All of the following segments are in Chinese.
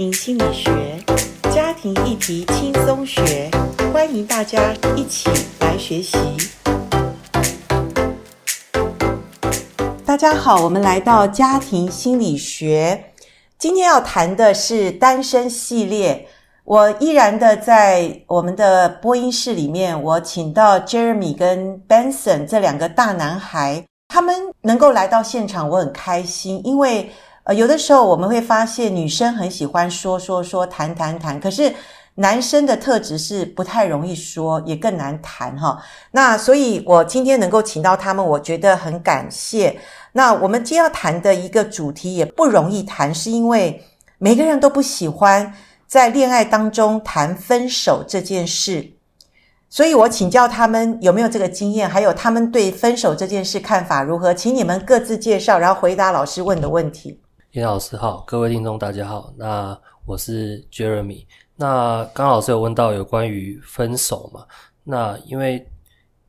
庭心理学，家庭议题轻松学，欢迎大家一起来学习。大家好，我们来到家庭心理学，今天要谈的是单身系列。我依然的在我们的播音室里面，我请到 Jeremy 跟 Benson 这两个大男孩，他们能够来到现场，我很开心，因为。呃，有的时候我们会发现女生很喜欢说说说、谈谈谈，可是男生的特质是不太容易说，也更难谈哈。那所以，我今天能够请到他们，我觉得很感谢。那我们今天要谈的一个主题也不容易谈，是因为每个人都不喜欢在恋爱当中谈分手这件事。所以我请教他们有没有这个经验，还有他们对分手这件事看法如何，请你们各自介绍，然后回答老师问的问题。叶老师好，各位听众大家好，那我是 Jeremy。那刚老师有问到有关于分手嘛？那因为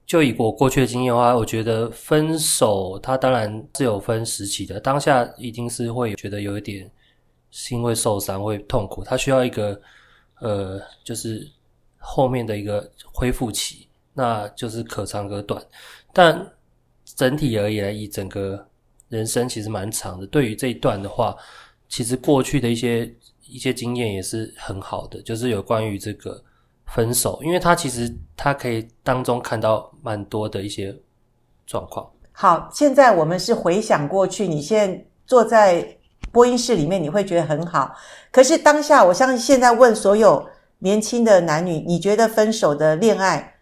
就以我过去的经验的话，我觉得分手它当然是有分时期的，当下一定是会觉得有一点心会受伤，会痛苦，它需要一个呃，就是后面的一个恢复期，那就是可长可短。但整体而言，以整个人生其实蛮长的，对于这一段的话，其实过去的一些一些经验也是很好的，就是有关于这个分手，因为他其实他可以当中看到蛮多的一些状况。好，现在我们是回想过去，你现在坐在播音室里面，你会觉得很好。可是当下，我相信现在问所有年轻的男女，你觉得分手的恋爱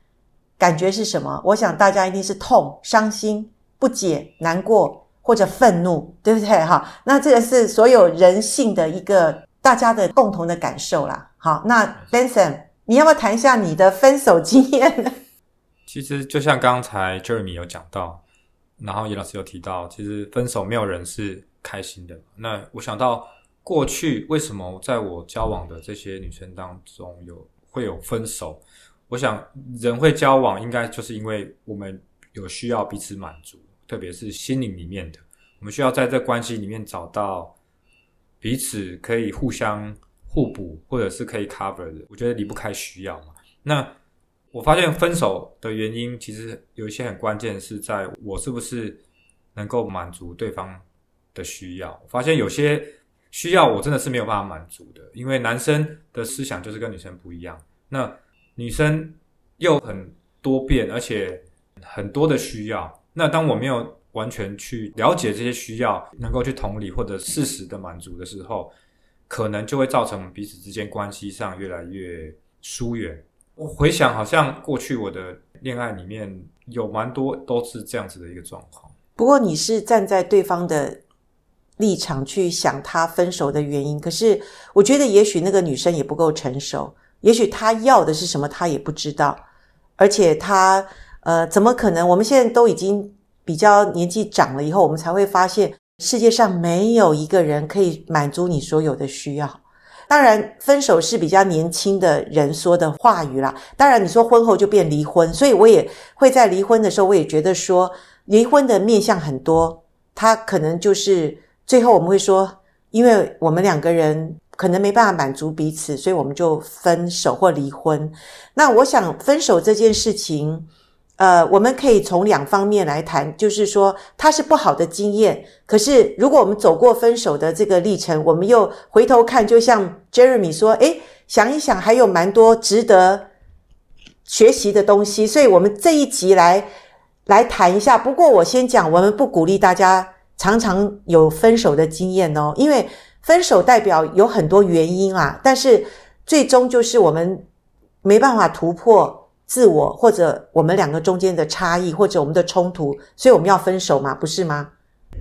感觉是什么？我想大家一定是痛、伤心、不解、难过。或者愤怒，对不对？哈，那这个是所有人性的一个大家的共同的感受啦。好，那 Benson，你要不要谈一下你的分手经验？其实就像刚才 Jeremy 有讲到，然后叶老师有提到，其实分手没有人是开心的。那我想到过去为什么在我交往的这些女生当中有会有分手？我想人会交往，应该就是因为我们有需要彼此满足。特别是心灵里面的，我们需要在这关系里面找到彼此可以互相互补，或者是可以 cover 的。我觉得离不开需要嘛。那我发现分手的原因，其实有一些很关键，是在我是不是能够满足对方的需要。我发现有些需要我真的是没有办法满足的，因为男生的思想就是跟女生不一样，那女生又很多变，而且很多的需要。那当我没有完全去了解这些需要，能够去同理或者适时的满足的时候，可能就会造成彼此之间关系上越来越疏远。我回想，好像过去我的恋爱里面有蛮多都是这样子的一个状况。不过你是站在对方的立场去想他分手的原因，可是我觉得也许那个女生也不够成熟，也许她要的是什么，她也不知道，而且她。呃，怎么可能？我们现在都已经比较年纪长了以后，我们才会发现世界上没有一个人可以满足你所有的需要。当然，分手是比较年轻的人说的话语啦。当然，你说婚后就变离婚，所以我也会在离婚的时候，我也觉得说离婚的面向很多，他可能就是最后我们会说，因为我们两个人可能没办法满足彼此，所以我们就分手或离婚。那我想分手这件事情。呃，我们可以从两方面来谈，就是说它是不好的经验。可是如果我们走过分手的这个历程，我们又回头看，就像 Jeremy 说，诶，想一想，还有蛮多值得学习的东西。所以，我们这一集来来谈一下。不过，我先讲，我们不鼓励大家常常有分手的经验哦，因为分手代表有很多原因啊。但是最终就是我们没办法突破。自我或者我们两个中间的差异，或者我们的冲突，所以我们要分手嘛，不是吗？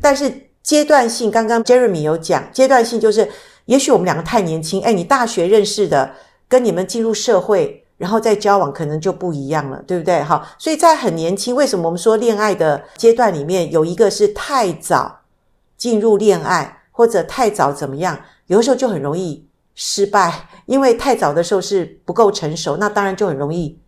但是阶段性，刚刚 Jeremy 有讲，阶段性就是，也许我们两个太年轻，诶，你大学认识的，跟你们进入社会，然后再交往，可能就不一样了，对不对？好，所以在很年轻，为什么我们说恋爱的阶段里面有一个是太早进入恋爱，或者太早怎么样，有的时候就很容易失败，因为太早的时候是不够成熟，那当然就很容易。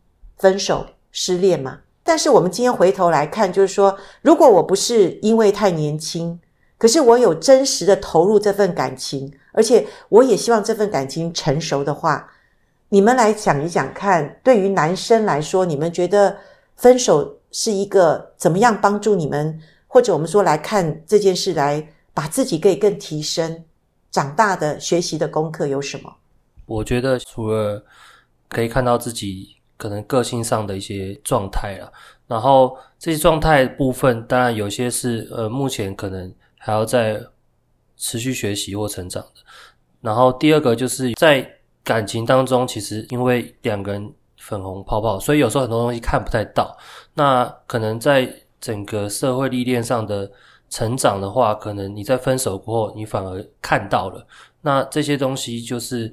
分手、失恋嘛？但是我们今天回头来看，就是说，如果我不是因为太年轻，可是我有真实的投入这份感情，而且我也希望这份感情成熟的话，你们来想一想看，对于男生来说，你们觉得分手是一个怎么样帮助你们，或者我们说来看这件事，来把自己可以更提升、长大的学习的功课有什么？我觉得除了可以看到自己可能个性上的一些状态啊，然后这些状态部分，当然有些是呃目前可能还要再持续学习或成长的。然后第二个就是在。感情当中，其实因为两个人粉红泡泡，所以有时候很多东西看不太到。那可能在整个社会历练上的成长的话，可能你在分手过后，你反而看到了。那这些东西就是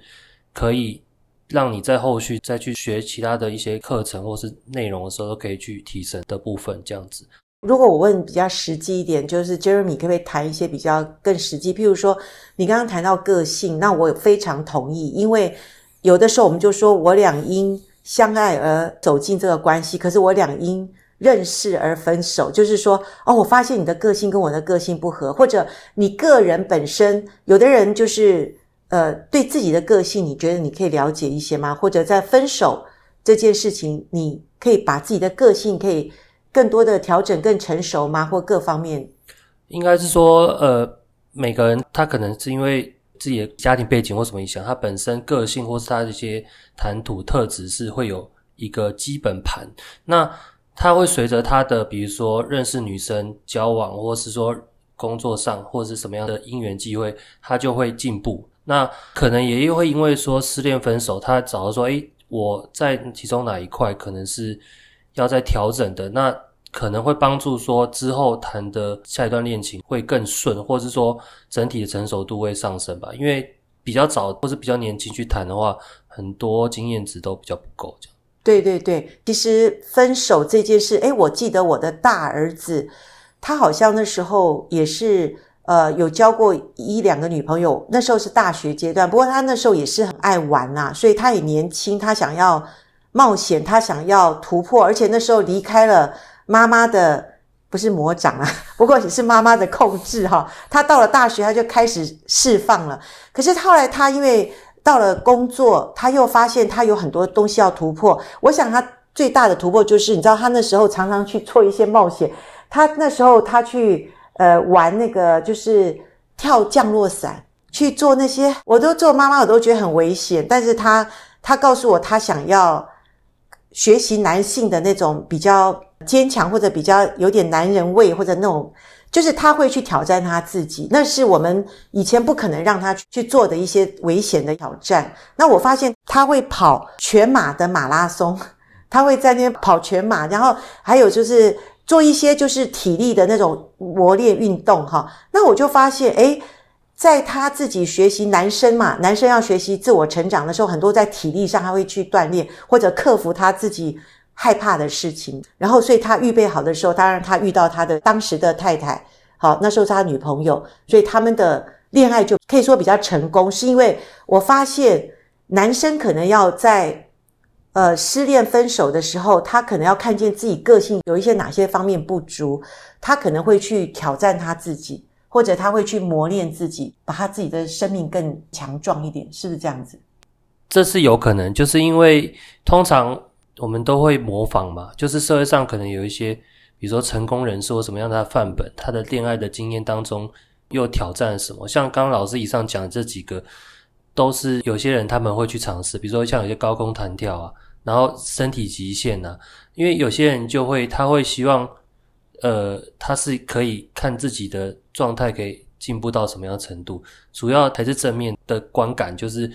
可以让你在后续再去学其他的一些课程或是内容的时候，都可以去提升的部分。这样子。如果我问比较实际一点，就是 Jeremy 可不可以谈一些比较更实际？譬如说，你刚刚谈到个性，那我非常同意，因为有的时候我们就说我俩因相爱而走进这个关系，可是我俩因认识而分手，就是说，哦，我发现你的个性跟我的个性不合，或者你个人本身，有的人就是呃，对自己的个性，你觉得你可以了解一些吗？或者在分手这件事情，你可以把自己的个性可以。更多的调整更成熟吗？或各方面，应该是说，呃，每个人他可能是因为自己的家庭背景或什么影响，他本身个性或是他的一些谈吐特质是会有一个基本盘。那他会随着他的，比如说认识女生、交往，或是说工作上，或是什么样的因缘机会，他就会进步。那可能也又会因为说失恋分手，他找到说，诶，我在其中哪一块可能是。要再调整的，那可能会帮助说之后谈的下一段恋情会更顺，或是说整体的成熟度会上升吧。因为比较早或是比较年轻去谈的话，很多经验值都比较不够。这样。对对对，其实分手这件事，诶，我记得我的大儿子，他好像那时候也是呃有交过一两个女朋友，那时候是大学阶段，不过他那时候也是很爱玩呐、啊，所以他也年轻，他想要。冒险，他想要突破，而且那时候离开了妈妈的，不是魔掌啊，不过也是妈妈的控制哈。他到了大学，他就开始释放了。可是后来他因为到了工作，他又发现他有很多东西要突破。我想他最大的突破就是，你知道，他那时候常常去做一些冒险。他那时候他去呃玩那个就是跳降落伞，去做那些，我都做妈妈，我都觉得很危险。但是他他告诉我，他想要。学习男性的那种比较坚强，或者比较有点男人味，或者那种，就是他会去挑战他自己，那是我们以前不可能让他去做的一些危险的挑战。那我发现他会跑全马的马拉松，他会在那边跑全马，然后还有就是做一些就是体力的那种磨练运动哈。那我就发现，诶在他自己学习，男生嘛，男生要学习自我成长的时候，很多在体力上他会去锻炼，或者克服他自己害怕的事情。然后，所以他预备好的时候，当然他遇到他的当时的太太，好，那时候是他女朋友，所以他们的恋爱就可以说比较成功。是因为我发现男生可能要在呃失恋分手的时候，他可能要看见自己个性有一些哪些方面不足，他可能会去挑战他自己。或者他会去磨练自己，把他自己的生命更强壮一点，是不是这样子？这是有可能，就是因为通常我们都会模仿嘛，就是社会上可能有一些，比如说成功人士或什么样的范本，他的恋爱的经验当中又挑战什么？像刚刚老师以上讲的这几个，都是有些人他们会去尝试，比如说像有些高空弹跳啊，然后身体极限啊，因为有些人就会他会希望。呃，他是可以看自己的状态可以进步到什么样程度，主要还是正面的观感，就是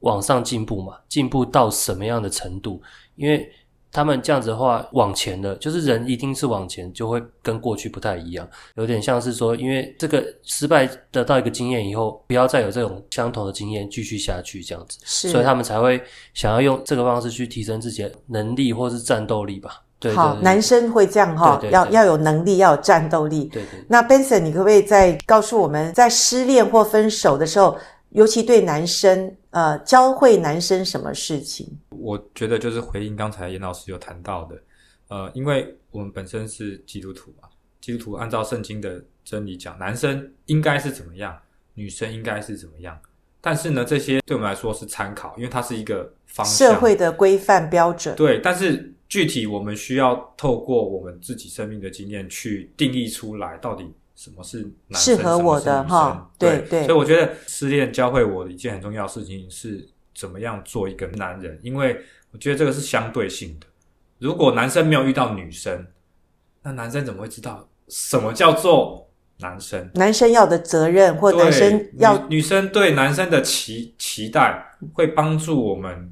往上进步嘛，进步到什么样的程度？因为他们这样子的话，往前的，就是人一定是往前，就会跟过去不太一样，有点像是说，因为这个失败得到一个经验以后，不要再有这种相同的经验继续下去，这样子，所以他们才会想要用这个方式去提升自己的能力或是战斗力吧。对对对，好，男生会这样哈，要要有能力，要有战斗力。对对。那 Benson，你可不可以再告诉我们，在失恋或分手的时候，尤其对男生，呃，教会男生什么事情？我觉得就是回应刚才严老师有谈到的，呃，因为我们本身是基督徒嘛，基督徒按照圣经的真理讲，男生应该是怎么样，女生应该是怎么样。但是呢，这些对我们来说是参考，因为它是一个方向，社会的规范标准。对，但是具体我们需要透过我们自己生命的经验去定义出来，到底什么是男生，适合我的哈？对对。所以我觉得失恋教会我的一件很重要的事情是怎么样做一个男人，因为我觉得这个是相对性的。如果男生没有遇到女生，那男生怎么会知道什么叫做？男生，男生要的责任，或男生要女，女生对男生的期期待，会帮助我们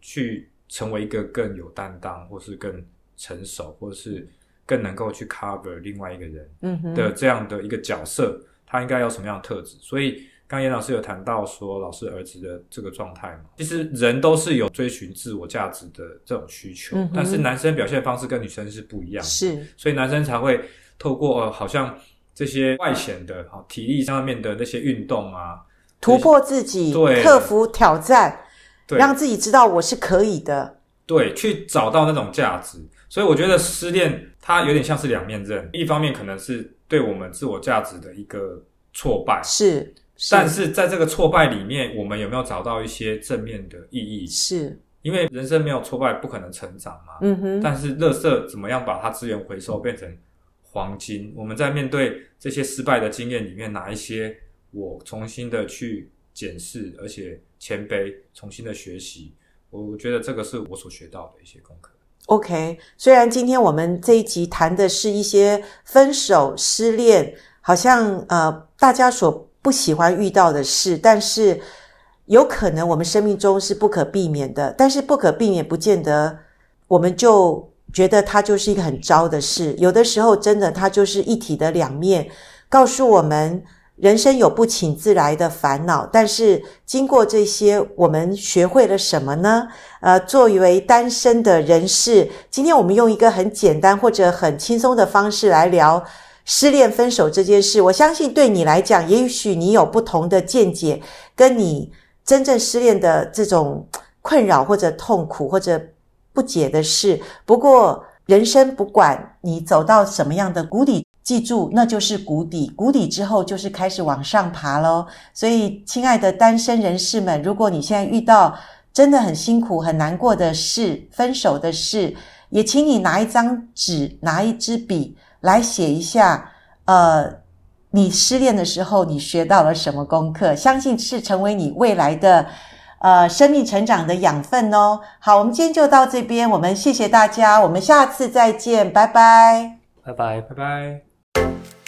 去成为一个更有担当，或是更成熟，或是更能够去 cover 另外一个人的这样的一个角色，嗯、他应该有什么样的特质？所以，刚严老师有谈到说，老师儿子的这个状态嘛，其实人都是有追寻自我价值的这种需求，嗯、但是男生表现方式跟女生是不一样的，是，所以男生才会透过呃，好像。这些外显的哈体力上面的那些运动啊，突破自己，对，克服挑战，对，让自己知道我是可以的，对，去找到那种价值。所以我觉得失恋它有点像是两面刃，一方面可能是对我们自我价值的一个挫败，是，是，但是在这个挫败里面，我们有没有找到一些正面的意义？是，因为人生没有挫败不可能成长嘛，嗯哼。但是垃圾怎么样把它资源回收变成黄金？我们在面对这些失败的经验里面，哪一些我重新的去检视，而且谦卑，重新的学习，我觉得这个是我所学到的一些功课。OK，虽然今天我们这一集谈的是一些分手、失恋，好像呃大家所不喜欢遇到的事，但是有可能我们生命中是不可避免的，但是不可避免，不见得我们就。觉得它就是一个很糟的事，有的时候真的它就是一体的两面，告诉我们人生有不请自来的烦恼。但是经过这些，我们学会了什么呢？呃，作为单身的人士，今天我们用一个很简单或者很轻松的方式来聊失恋分手这件事。我相信对你来讲，也许你有不同的见解，跟你真正失恋的这种困扰或者痛苦或者。不解的事，不过人生不管你走到什么样的谷底，记住那就是谷底，谷底之后就是开始往上爬喽。所以，亲爱的单身人士们，如果你现在遇到真的很辛苦、很难过的事，分手的事，也请你拿一张纸、拿一支笔来写一下，呃，你失恋的时候你学到了什么功课，相信是成为你未来的。呃，生命成长的养分哦。好，我们今天就到这边，我们谢谢大家，我们下次再见，拜拜，拜拜，拜拜。